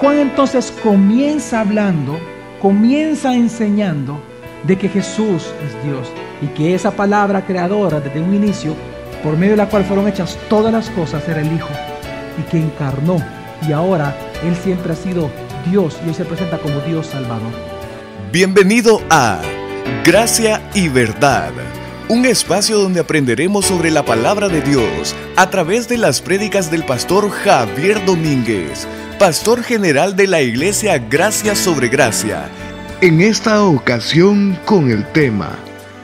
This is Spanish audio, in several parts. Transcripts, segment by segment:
Juan entonces comienza hablando, comienza enseñando de que Jesús es Dios y que esa palabra creadora desde un inicio, por medio de la cual fueron hechas todas las cosas, era el Hijo y que encarnó y ahora Él siempre ha sido Dios y se presenta como Dios Salvador. Bienvenido a Gracia y Verdad, un espacio donde aprenderemos sobre la palabra de Dios a través de las prédicas del pastor Javier Domínguez, pastor general de la iglesia Gracia sobre Gracia. En esta ocasión con el tema,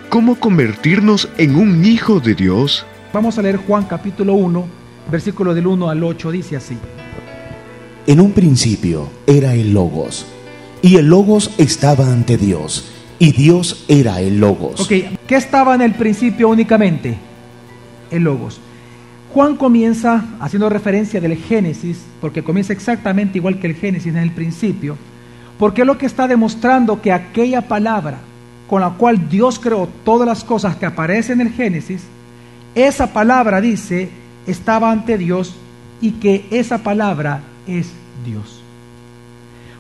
¿cómo convertirnos en un hijo de Dios? Vamos a leer Juan capítulo 1, versículo del 1 al 8, dice así. En un principio era el Logos, y el Logos estaba ante Dios, y Dios era el Logos. Ok, ¿qué estaba en el principio únicamente? El Logos. Juan comienza haciendo referencia del Génesis, porque comienza exactamente igual que el Génesis en el principio, porque es lo que está demostrando que aquella palabra con la cual Dios creó todas las cosas que aparecen en el Génesis, esa palabra dice, estaba ante Dios y que esa palabra es Dios.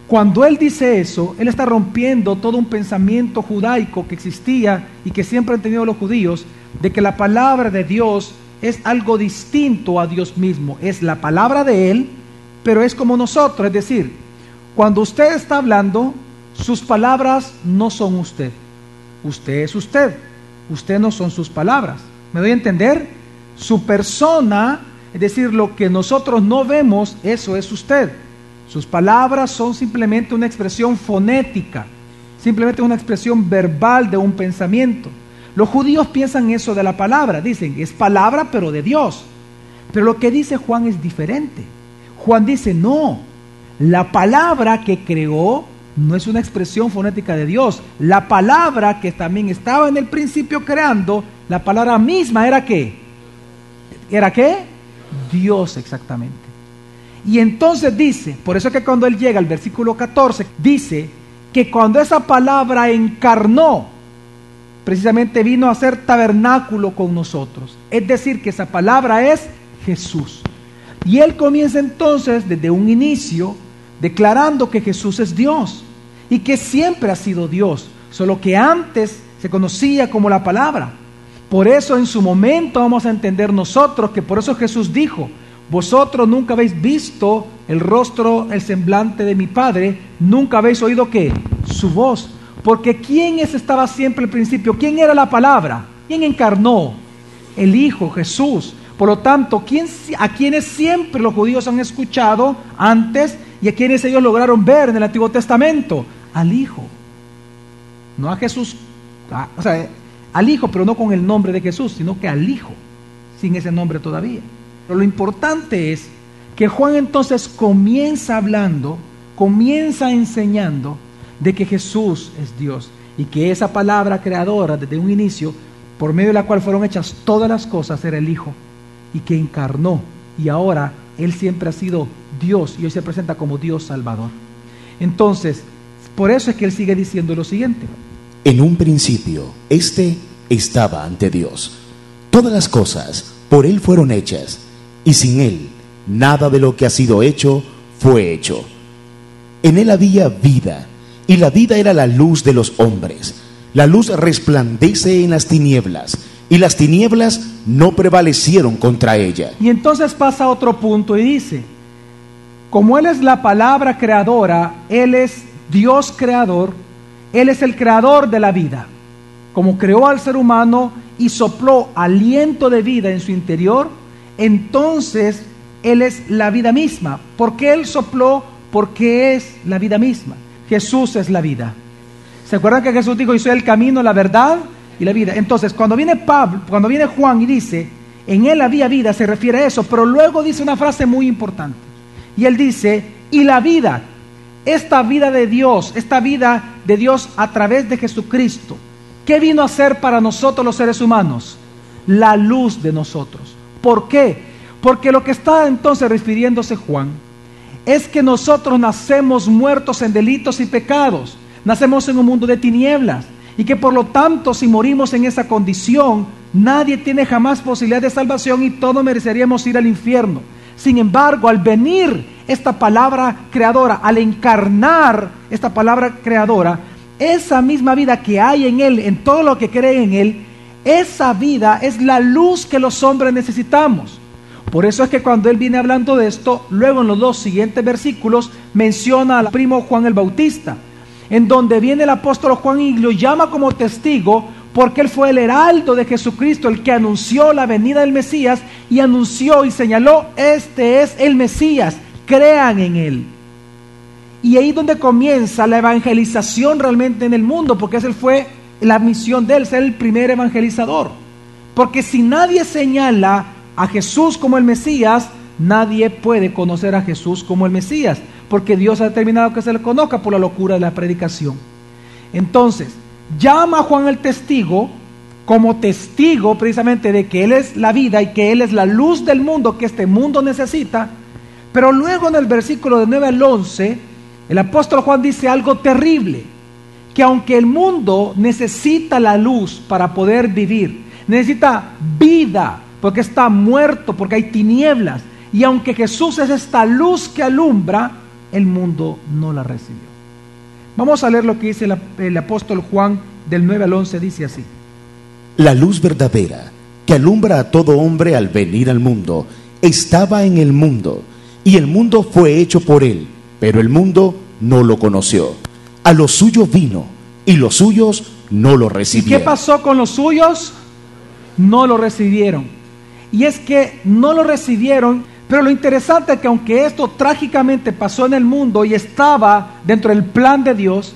Cuando Él dice eso, Él está rompiendo todo un pensamiento judaico que existía y que siempre han tenido los judíos, de que la palabra de Dios es algo distinto a Dios mismo. Es la palabra de Él, pero es como nosotros. Es decir, cuando usted está hablando, sus palabras no son usted. Usted es usted. Usted no son sus palabras. ¿Me doy a entender? Su persona, es decir, lo que nosotros no vemos, eso es usted. Sus palabras son simplemente una expresión fonética, simplemente una expresión verbal de un pensamiento. Los judíos piensan eso de la palabra, dicen, es palabra pero de Dios. Pero lo que dice Juan es diferente. Juan dice, no, la palabra que creó no es una expresión fonética de Dios. La palabra que también estaba en el principio creando, la palabra misma era qué? ¿Era qué? Dios exactamente. Y entonces dice, por eso es que cuando él llega al versículo 14, dice que cuando esa palabra encarnó, precisamente vino a ser tabernáculo con nosotros. Es decir, que esa palabra es Jesús. Y él comienza entonces desde un inicio declarando que Jesús es Dios y que siempre ha sido Dios, solo que antes se conocía como la palabra. Por eso en su momento vamos a entender nosotros que por eso Jesús dijo, vosotros nunca habéis visto el rostro, el semblante de mi Padre, nunca habéis oído qué? Su voz. Porque ¿quién es, estaba siempre al principio? ¿Quién era la palabra? ¿Quién encarnó? El Hijo, Jesús. Por lo tanto, ¿quién, a quienes siempre los judíos han escuchado antes y a quienes ellos lograron ver en el Antiguo Testamento? Al Hijo. No a Jesús, o sea, al Hijo, pero no con el nombre de Jesús, sino que al Hijo, sin ese nombre todavía. Pero lo importante es que Juan entonces comienza hablando, comienza enseñando de que Jesús es Dios y que esa palabra creadora desde un inicio, por medio de la cual fueron hechas todas las cosas, era el Hijo y que encarnó y ahora Él siempre ha sido Dios y hoy se presenta como Dios Salvador. Entonces, por eso es que Él sigue diciendo lo siguiente. En un principio, este estaba ante Dios. Todas las cosas por Él fueron hechas y sin Él nada de lo que ha sido hecho fue hecho. En Él había vida, y la vida era la luz de los hombres. La luz resplandece en las tinieblas, y las tinieblas no prevalecieron contra ella. Y entonces pasa a otro punto y dice, como Él es la palabra creadora, Él es Dios creador, Él es el creador de la vida. Como creó al ser humano y sopló aliento de vida en su interior, entonces Él es la vida misma. porque Él sopló? Porque es la vida misma. Jesús es la vida. ¿Se acuerdan que Jesús dijo, yo soy el camino, la verdad y la vida? Entonces, cuando viene Pablo, cuando viene Juan y dice, en Él había vida, se refiere a eso, pero luego dice una frase muy importante. Y Él dice, y la vida, esta vida de Dios, esta vida de Dios a través de Jesucristo, ¿qué vino a ser para nosotros los seres humanos? La luz de nosotros. ¿Por qué? Porque lo que está entonces refiriéndose Juan es que nosotros nacemos muertos en delitos y pecados, nacemos en un mundo de tinieblas y que por lo tanto si morimos en esa condición, nadie tiene jamás posibilidad de salvación y todos mereceríamos ir al infierno. Sin embargo, al venir esta palabra creadora, al encarnar esta palabra creadora, esa misma vida que hay en Él, en todo lo que cree en Él, esa vida es la luz que los hombres necesitamos. Por eso es que cuando Él viene hablando de esto, luego en los dos siguientes versículos menciona al primo Juan el Bautista, en donde viene el apóstol Juan y lo llama como testigo porque él fue el heraldo de Jesucristo, el que anunció la venida del Mesías y anunció y señaló, este es el Mesías, crean en él. Y ahí donde comienza la evangelización realmente en el mundo, porque esa fue la misión de él, ser el primer evangelizador. Porque si nadie señala a Jesús como el Mesías, nadie puede conocer a Jesús como el Mesías, porque Dios ha determinado que se le conozca por la locura de la predicación. Entonces, llama a Juan el testigo como testigo precisamente de que Él es la vida y que Él es la luz del mundo que este mundo necesita. Pero luego en el versículo de 9 al 11, el apóstol Juan dice algo terrible, que aunque el mundo necesita la luz para poder vivir, necesita vida, porque está muerto, porque hay tinieblas, y aunque Jesús es esta luz que alumbra, el mundo no la recibió. Vamos a leer lo que dice el, apóstol Juan del 9 al 11, dice así. La luz verdadera que alumbra a todo hombre al venir al mundo estaba en el mundo y el mundo fue hecho por él, pero el mundo no lo conoció. A los suyos vino y los suyos no lo recibieron. ¿Y qué pasó con los suyos? No lo recibieron. Y es que no lo recibieron pero lo interesante es que aunque esto trágicamente pasó en el mundo y estaba dentro del plan de Dios,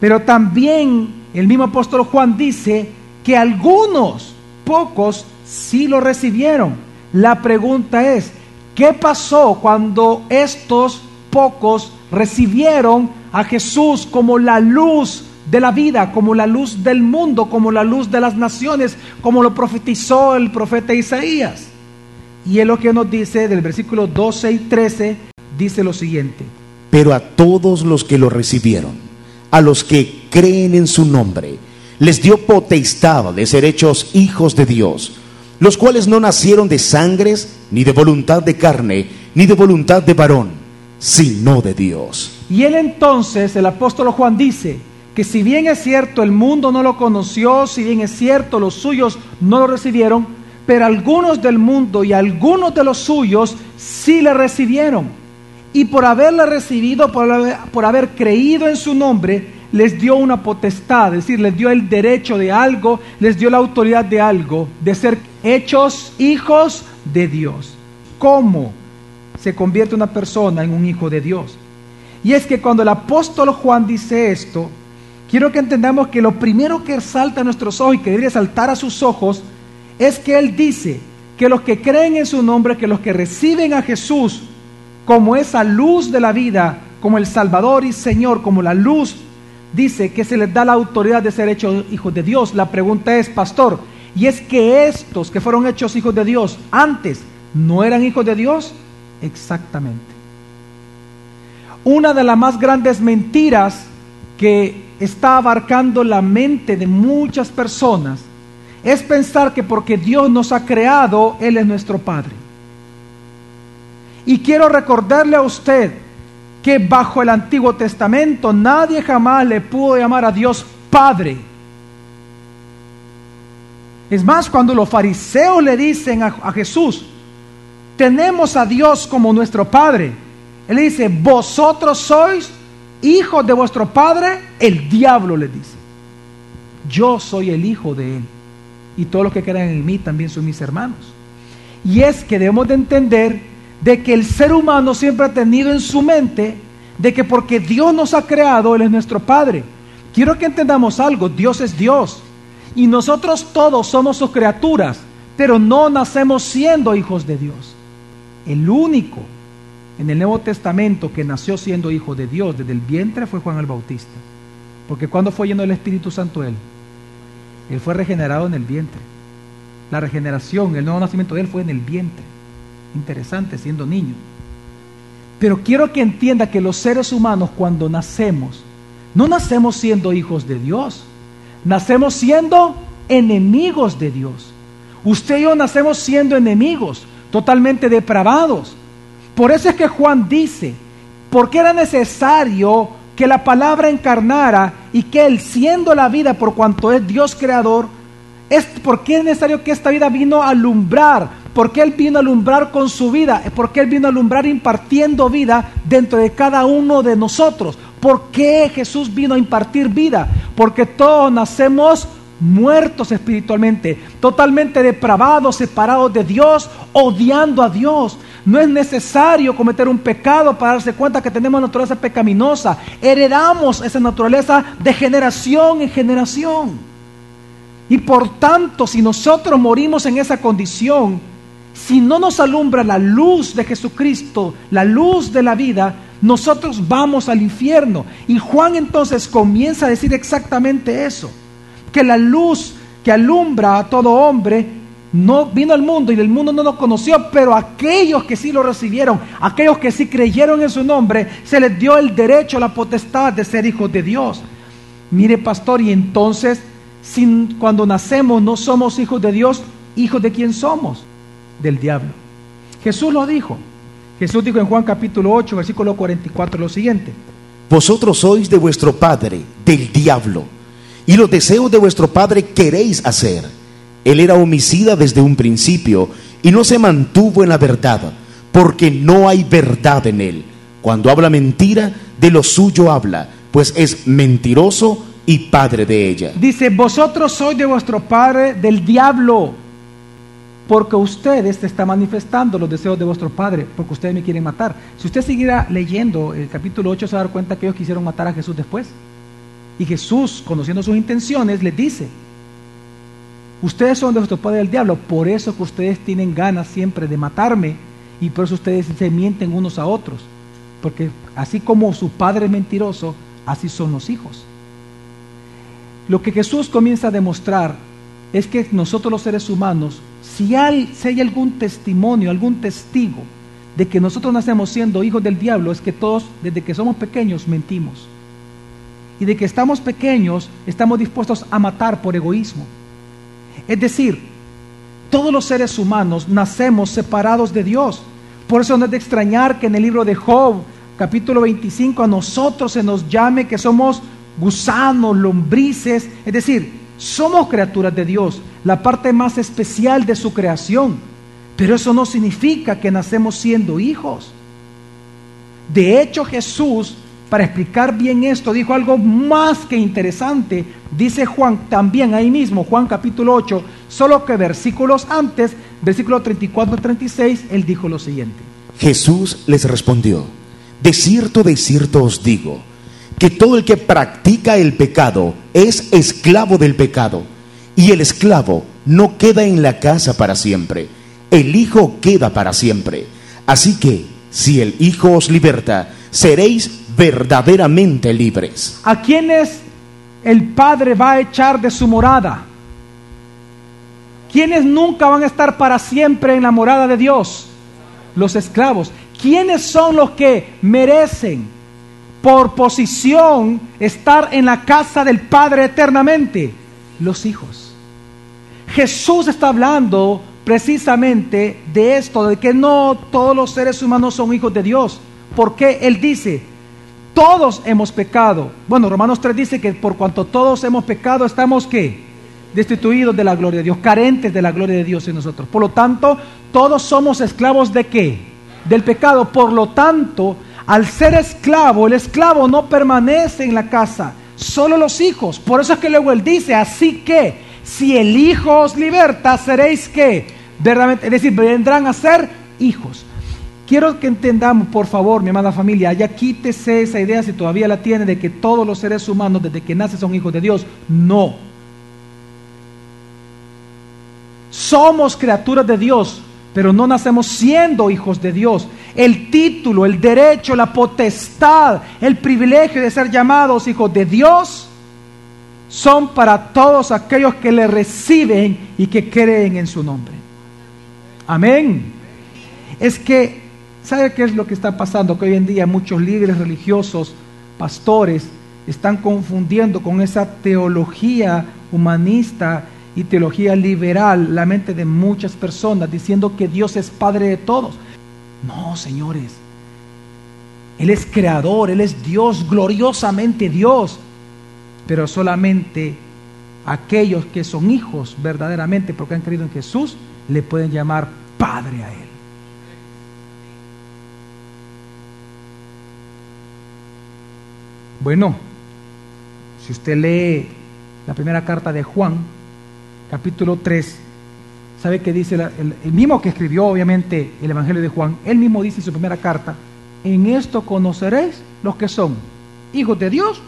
pero también el mismo apóstol Juan dice que algunos, pocos, sí lo recibieron. La pregunta es, ¿qué pasó cuando estos pocos recibieron a Jesús como la luz de la vida, como la luz del mundo, como la luz de las naciones, como lo profetizó el profeta Isaías? Y es lo que nos dice del versículo 12 y 13, dice lo siguiente. Pero a todos los que lo recibieron, a los que creen en su nombre, les dio potestad de ser hechos hijos de Dios, los cuales no nacieron de sangres, ni de voluntad de carne, ni de voluntad de varón, sino de Dios. Y él entonces, el apóstol Juan dice, que si bien es cierto el mundo no lo conoció, si bien es cierto los suyos no lo recibieron, pero algunos del mundo y algunos de los suyos sí le recibieron. Y por haberle recibido, por haber, creído en su nombre, les dio una potestad, es decir, les dio el derecho de algo, les dio la autoridad de algo, de ser hechos hijos de Dios. ¿Cómo se convierte una persona en un hijo de Dios? Y es que cuando el apóstol Juan dice esto, quiero que entendamos que lo primero que salta a nuestros ojos y que debería saltar a sus ojos es que Él dice que los que creen en su nombre, que los que reciben a Jesús como esa luz de la vida, como el Salvador y Señor, como la luz, dice que se les da la autoridad de ser hechos hijos de Dios. La pregunta es, pastor, ¿y es que estos que fueron hechos hijos de Dios antes no eran hijos de Dios? Exactamente. Una de las más grandes mentiras que está abarcando la mente de muchas personas es pensar que porque Dios nos ha creado, Él es nuestro Padre. Y quiero recordarle a usted que bajo el Antiguo Testamento nadie jamás le pudo llamar a Dios Padre. Es más, cuando los fariseos le dicen a, Jesús, tenemos a Dios como nuestro Padre, Él dice, vosotros sois hijos de vuestro Padre, el diablo le dice, yo soy el hijo de Él y todos los que crean en mí también son mis hermanos. Y es que debemos de entender de que el ser humano siempre ha tenido en su mente de que porque Dios nos ha creado, Él es nuestro Padre. Quiero que entendamos algo, Dios es Dios. Y nosotros todos somos sus criaturas, pero no nacemos siendo hijos de Dios. El único en el Nuevo Testamento que nació siendo hijo de Dios desde el vientre fue Juan el Bautista. Porque cuando fue lleno del Espíritu Santo él, él fue regenerado en el vientre. La regeneración, el nuevo nacimiento de Él fue en el vientre. Interesante, siendo niño. Pero quiero que entienda que los seres humanos cuando nacemos, no nacemos siendo hijos de Dios, nacemos siendo enemigos de Dios. Usted y yo nacemos siendo enemigos, totalmente depravados. Por eso es que Juan dice, porque era necesario que la palabra encarnara y que Él, siendo la vida por cuanto es Dios creador, es porque es necesario que esta vida vino a alumbrar, porque Él vino a alumbrar con su vida, porque Él vino a alumbrar impartiendo vida dentro de cada uno de nosotros. ¿Por qué Jesús vino a impartir vida? Porque todos nacemos muertos espiritualmente, totalmente depravados, separados de Dios, odiando a Dios. No es necesario cometer un pecado para darse cuenta que tenemos naturaleza pecaminosa. Heredamos esa naturaleza de generación en generación. Y por tanto, si nosotros morimos en esa condición, si no nos alumbra la luz de Jesucristo, la luz de la vida, nosotros vamos al infierno. Y Juan entonces comienza a decir exactamente eso, que la luz que alumbra a todo hombre no vino al mundo y el mundo no lo conoció, pero aquellos que sí lo recibieron, aquellos que sí creyeron en su nombre, se les dio el derecho, la potestad de ser hijos de Dios. Mire, pastor, y entonces cuando nacemos no somos hijos de Dios, hijos de quién somos? Del diablo. Jesús lo dijo. Jesús dijo en Juan capítulo 8, versículo 44 lo siguiente. Vosotros sois de vuestro padre, del diablo, y los deseos de vuestro padre queréis hacer. Él era homicida desde un principio y no se mantuvo en la verdad, porque no hay verdad en él. Cuando habla mentira, de lo suyo habla, pues es mentiroso y padre de ella. Dice, vosotros sois de vuestro padre del diablo, porque ustedes te está manifestando los deseos de vuestro padre, porque ustedes me quieren matar. Si usted siguiera leyendo el capítulo 8, se va a dar cuenta que ellos quisieron matar a Jesús después. Y Jesús, conociendo sus intenciones, les dice, ustedes son de vuestro padre del diablo, por eso que ustedes tienen ganas siempre de matarme, y por eso ustedes se mienten unos a otros, porque así como su padre es mentiroso, así son los hijos. Lo que Jesús comienza a demostrar es que nosotros los seres humanos, si hay, si hay algún testimonio, algún testigo de que nosotros nacemos siendo hijos del diablo, es que todos, desde que somos pequeños, mentimos. Y de que estamos pequeños, estamos dispuestos a matar por egoísmo. Es decir, todos los seres humanos nacemos separados de Dios. Por eso no es de extrañar que en el libro de Job, capítulo 25, a nosotros se nos llame que somos gusanos, lombrices, es decir, somos criaturas de Dios, la parte más especial de su creación, pero eso no significa que nacemos siendo hijos. De hecho, Jesús, para explicar bien esto, dijo algo más que interesante. Dice Juan también ahí mismo, Juan capítulo 8, solo que versículos antes, versículo 34 36, él dijo lo siguiente. Jesús les respondió, de cierto, de cierto os digo, que todo el que practica el pecado es esclavo del pecado, y el esclavo no queda en la casa para siempre, el Hijo queda para siempre. Así que, si el Hijo os liberta, seréis verdaderamente libres. ¿A quiénes el Padre va a echar de su morada? ¿Quiénes nunca van a estar para siempre en la morada de Dios? Los esclavos. ¿Quiénes son los que merecen por posición estar en la casa del Padre eternamente? Los hijos. Jesús está hablando precisamente de esto, de que no todos los seres humanos son hijos de Dios. Porque Él dice, todos hemos pecado. Bueno, Romanos 3 dice que por cuanto todos hemos pecado, estamos que destituidos de la gloria de Dios, carentes de la gloria de Dios en nosotros. Por lo tanto, todos somos esclavos de qué? Del pecado. Por lo tanto, al ser esclavo, el esclavo no permanece en la casa, solo los hijos. Por eso es que luego él dice, así que si el hijo os liberta, seréis que, verdaderamente, es decir, vendrán a ser hijos. Quiero que entendamos, por favor, mi amada familia, ya quítese esa idea si todavía la tiene de que todos los seres humanos desde que nacen son hijos de Dios. No. Somos criaturas de Dios, pero no nacemos siendo hijos de Dios. El título, el derecho, la potestad, el privilegio de ser llamados hijos de Dios son para todos aquellos que le reciben y que creen en su nombre. Amén. Es que, ¿sabe qué es lo que está pasando? Que hoy en día muchos líderes religiosos, pastores, están confundiendo con esa teología humanista y teología liberal la mente de muchas personas, diciendo que Dios es Padre de todos. No, señores. Él es creador, Él es Dios, gloriosamente Dios. Pero solamente aquellos que son hijos verdaderamente porque han creído en Jesús, le pueden llamar Padre a Él. Bueno, si usted lee la primera carta de Juan, capítulo 3, ¿sabe qué dice? el, mismo que escribió obviamente el Evangelio de Juan, él mismo dice en su primera carta, en esto conoceréis los que son hijos de Dios,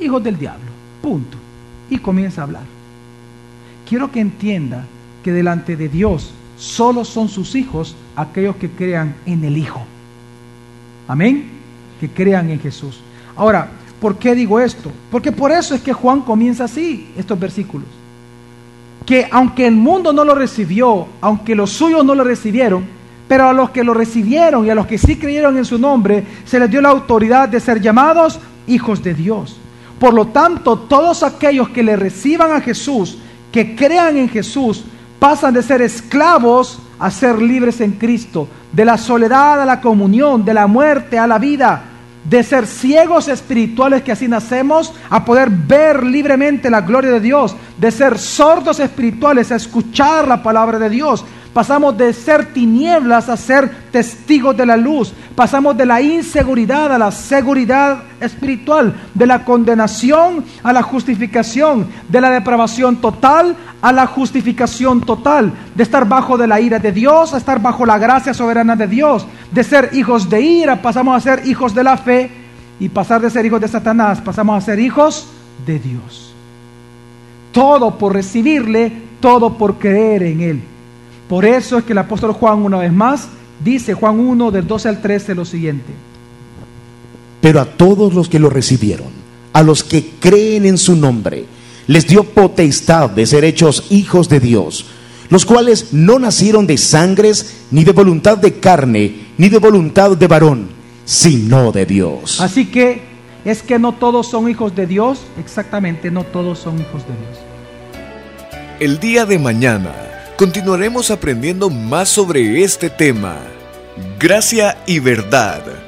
hijos del diablo. Punto. Y comienza a hablar. Quiero que entienda que delante de Dios solo son sus hijos aquellos que crean en el Hijo. Amén. Que crean en Jesús. Ahora, ¿por qué digo esto? Porque por eso es que Juan comienza así estos versículos. Que aunque el mundo no lo recibió, aunque los suyos no lo recibieron, pero a los que lo recibieron y a los que sí creyeron en su nombre, se les dio la autoridad de ser llamados hijos de Dios. Por lo tanto, todos aquellos que le reciban a Jesús, que crean en Jesús, pasan de ser esclavos a ser libres en Cristo, de la soledad a la comunión, de la muerte a la vida, de ser ciegos espirituales que así nacemos, a poder ver libremente la gloria de Dios, de ser sordos espirituales a escuchar la palabra de Dios, Pasamos de ser tinieblas a ser testigos de la luz. Pasamos de la inseguridad a la seguridad espiritual, de la condenación a la justificación, de la depravación total a la justificación total, de estar bajo de la ira de Dios a estar bajo la gracia soberana de Dios, de ser hijos de ira pasamos a ser hijos de la fe y pasar de ser hijos de Satanás pasamos a ser hijos de Dios. Todo por recibirle, todo por creer en Él. Por eso es que el apóstol Juan una vez más dice, Juan 1 del 12 al 13, lo siguiente. Pero a todos los que lo recibieron, a los que creen en su nombre, les dio potestad de ser hechos hijos de Dios, los cuales no nacieron de sangres, ni de voluntad de carne, ni de voluntad de varón, sino de Dios. Así que es que no todos son hijos de Dios, exactamente, no todos son hijos de Dios. El día de mañana continuaremos aprendiendo más sobre este tema. Gracia y verdad